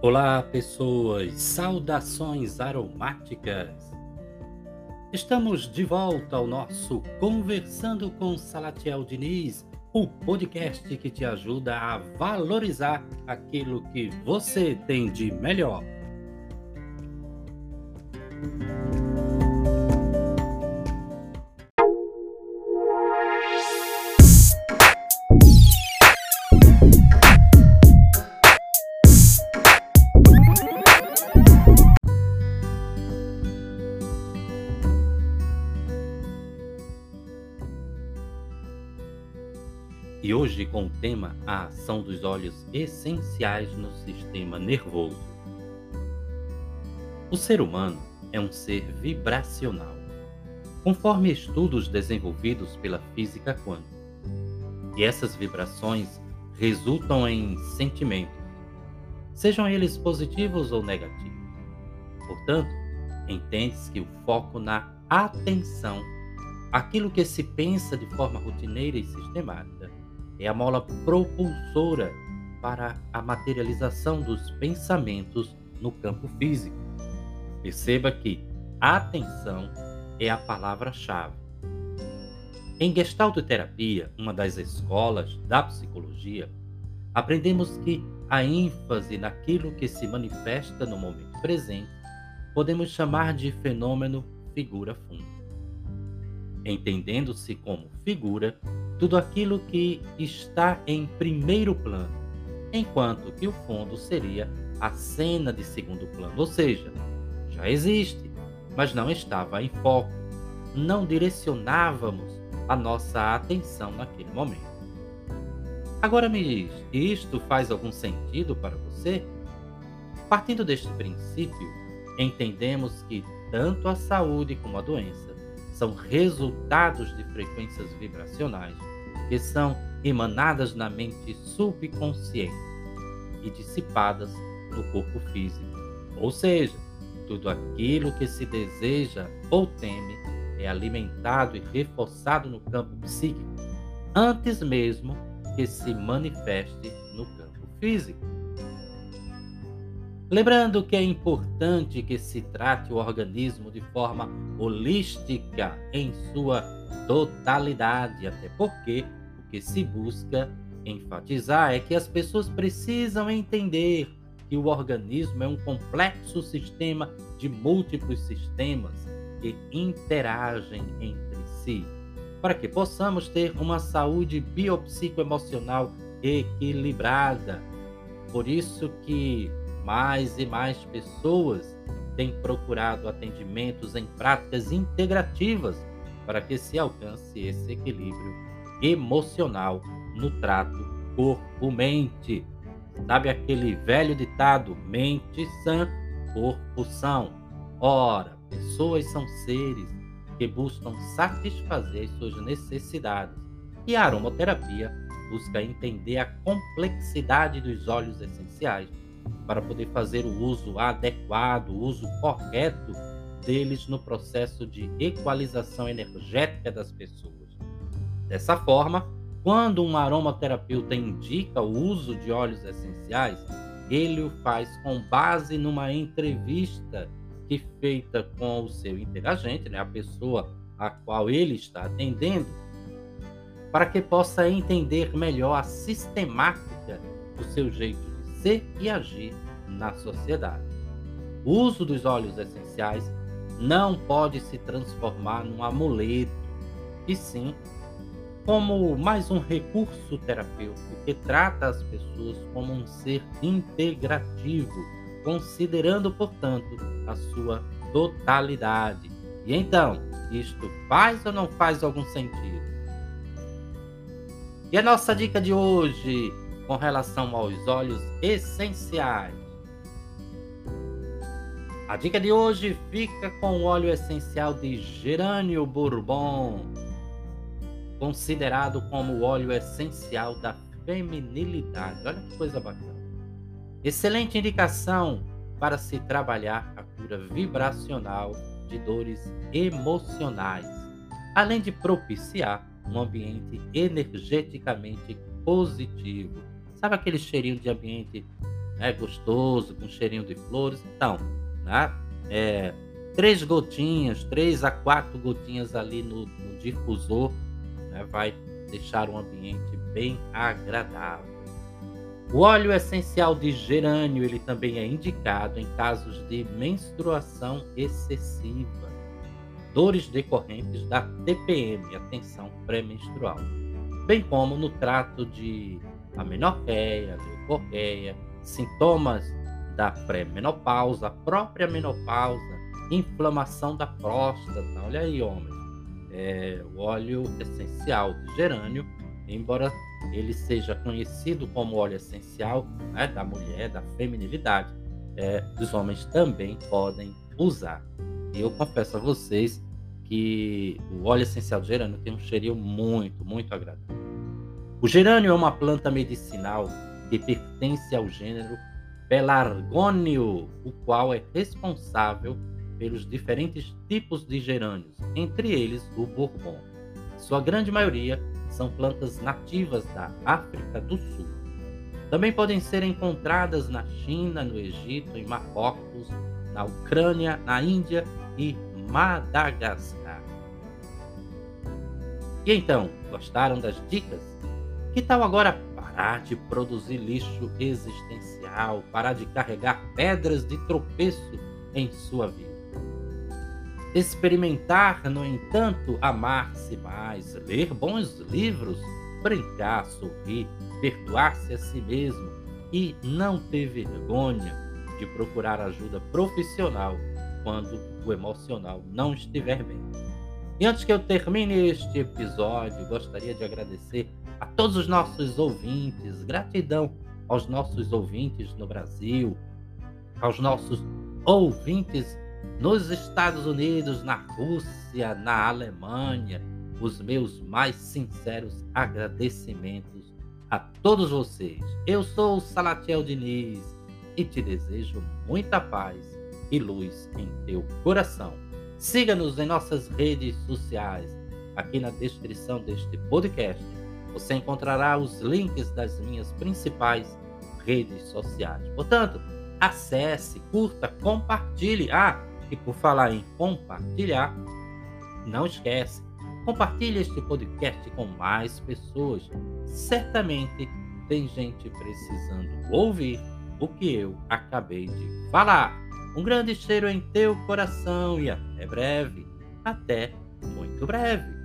Olá, pessoas! Saudações aromáticas! Estamos de volta ao nosso Conversando com Salatiel Diniz, o podcast que te ajuda a valorizar aquilo que você tem de melhor. E hoje com o tema A ação dos olhos essenciais no sistema nervoso. O ser humano é um ser vibracional, conforme estudos desenvolvidos pela física quântica. E essas vibrações resultam em sentimentos, sejam eles positivos ou negativos. Portanto, entende-se que o foco na atenção, aquilo que se pensa de forma rotineira e sistemática, é a mola propulsora para a materialização dos pensamentos no campo físico. Perceba que atenção é a palavra-chave. Em gestaltoterapia, uma das escolas da psicologia, aprendemos que a ênfase naquilo que se manifesta no momento presente podemos chamar de fenômeno figura fundo. Entendendo-se como figura tudo aquilo que está em primeiro plano, enquanto que o fundo seria a cena de segundo plano, ou seja, já existe, mas não estava em foco, não direcionávamos a nossa atenção naquele momento. Agora me diz, isto faz algum sentido para você? Partindo deste princípio, entendemos que tanto a saúde como a doença são resultados de frequências vibracionais que são emanadas na mente subconsciente e dissipadas no corpo físico. Ou seja, tudo aquilo que se deseja ou teme é alimentado e reforçado no campo psíquico, antes mesmo que se manifeste no campo físico. Lembrando que é importante que se trate o organismo de forma holística em sua totalidade, até porque que se busca enfatizar é que as pessoas precisam entender que o organismo é um complexo sistema de múltiplos sistemas que interagem entre si, para que possamos ter uma saúde biopsicoemocional equilibrada. Por isso que mais e mais pessoas têm procurado atendimentos em práticas integrativas para que se alcance esse equilíbrio emocional no trato corpo-mente. Sabe aquele velho ditado: mente sã, corpo são? Ora, pessoas são seres que buscam satisfazer as suas necessidades e a aromaterapia busca entender a complexidade dos óleos essenciais para poder fazer o uso adequado, o uso correto deles no processo de equalização energética das pessoas. Dessa forma, quando um aromaterapeuta indica o uso de óleos essenciais, ele o faz com base numa entrevista que feita com o seu interagente, né, a pessoa a qual ele está atendendo, para que possa entender melhor a sistemática do seu jeito de ser e agir na sociedade. O uso dos óleos essenciais não pode se transformar num amuleto, e sim como mais um recurso terapêutico que trata as pessoas como um ser integrativo, considerando, portanto, a sua totalidade. E então, isto faz ou não faz algum sentido? E a nossa dica de hoje com relação aos óleos essenciais. A dica de hoje fica com o óleo essencial de gerânio bourbon, considerado como o óleo essencial da feminilidade. Olha que coisa bacana. Excelente indicação para se trabalhar a cura vibracional de dores emocionais, além de propiciar um ambiente energeticamente positivo. Sabe aquele cheirinho de ambiente né, gostoso, com cheirinho de flores. Então, né, é, três gotinhas, três a quatro gotinhas ali no, no difusor, né, vai deixar um ambiente bem agradável. O óleo essencial de gerânio ele também é indicado em casos de menstruação excessiva, dores decorrentes da TPM, a tensão pré-menstrual, bem como no trato de amenorreia, leucorreia, sintomas da pré-menopausa, própria menopausa, inflamação da próstata. Olha aí, homens, é, o óleo essencial de gerânio, embora ele seja conhecido como óleo essencial né, da mulher, da feminilidade, é, os homens também podem usar. E eu confesso a vocês que o óleo essencial de gerânio tem um cheirinho muito, muito agradável. O gerânio é uma planta medicinal que pertence ao gênero Pelargônio, o qual é responsável pelos diferentes tipos de gerânios, entre eles o bourbon. Sua grande maioria são plantas nativas da África do Sul. Também podem ser encontradas na China, no Egito, em Marrocos, na Ucrânia, na Índia e Madagascar. E então, gostaram das dicas? Que tal agora parar de produzir lixo existencial, parar de carregar pedras de tropeço em sua vida? Experimentar, no entanto, amar-se mais, ler bons livros, brincar, sorrir, perdoar-se a si mesmo e não ter vergonha de procurar ajuda profissional quando o emocional não estiver bem. E antes que eu termine este episódio, gostaria de agradecer a todos os nossos ouvintes, gratidão aos nossos ouvintes no Brasil, aos nossos ouvintes nos Estados Unidos, na Rússia, na Alemanha, os meus mais sinceros agradecimentos a todos vocês. Eu sou Salatiel Diniz e te desejo muita paz e luz em teu coração. Siga-nos em nossas redes sociais. Aqui na descrição deste podcast você encontrará os links das minhas principais redes sociais. Portanto, acesse, curta, compartilhe. Ah, e por falar em compartilhar, não esquece, compartilhe este podcast com mais pessoas. Certamente tem gente precisando ouvir o que eu acabei de falar. Um grande cheiro em teu coração e até breve. Até muito breve.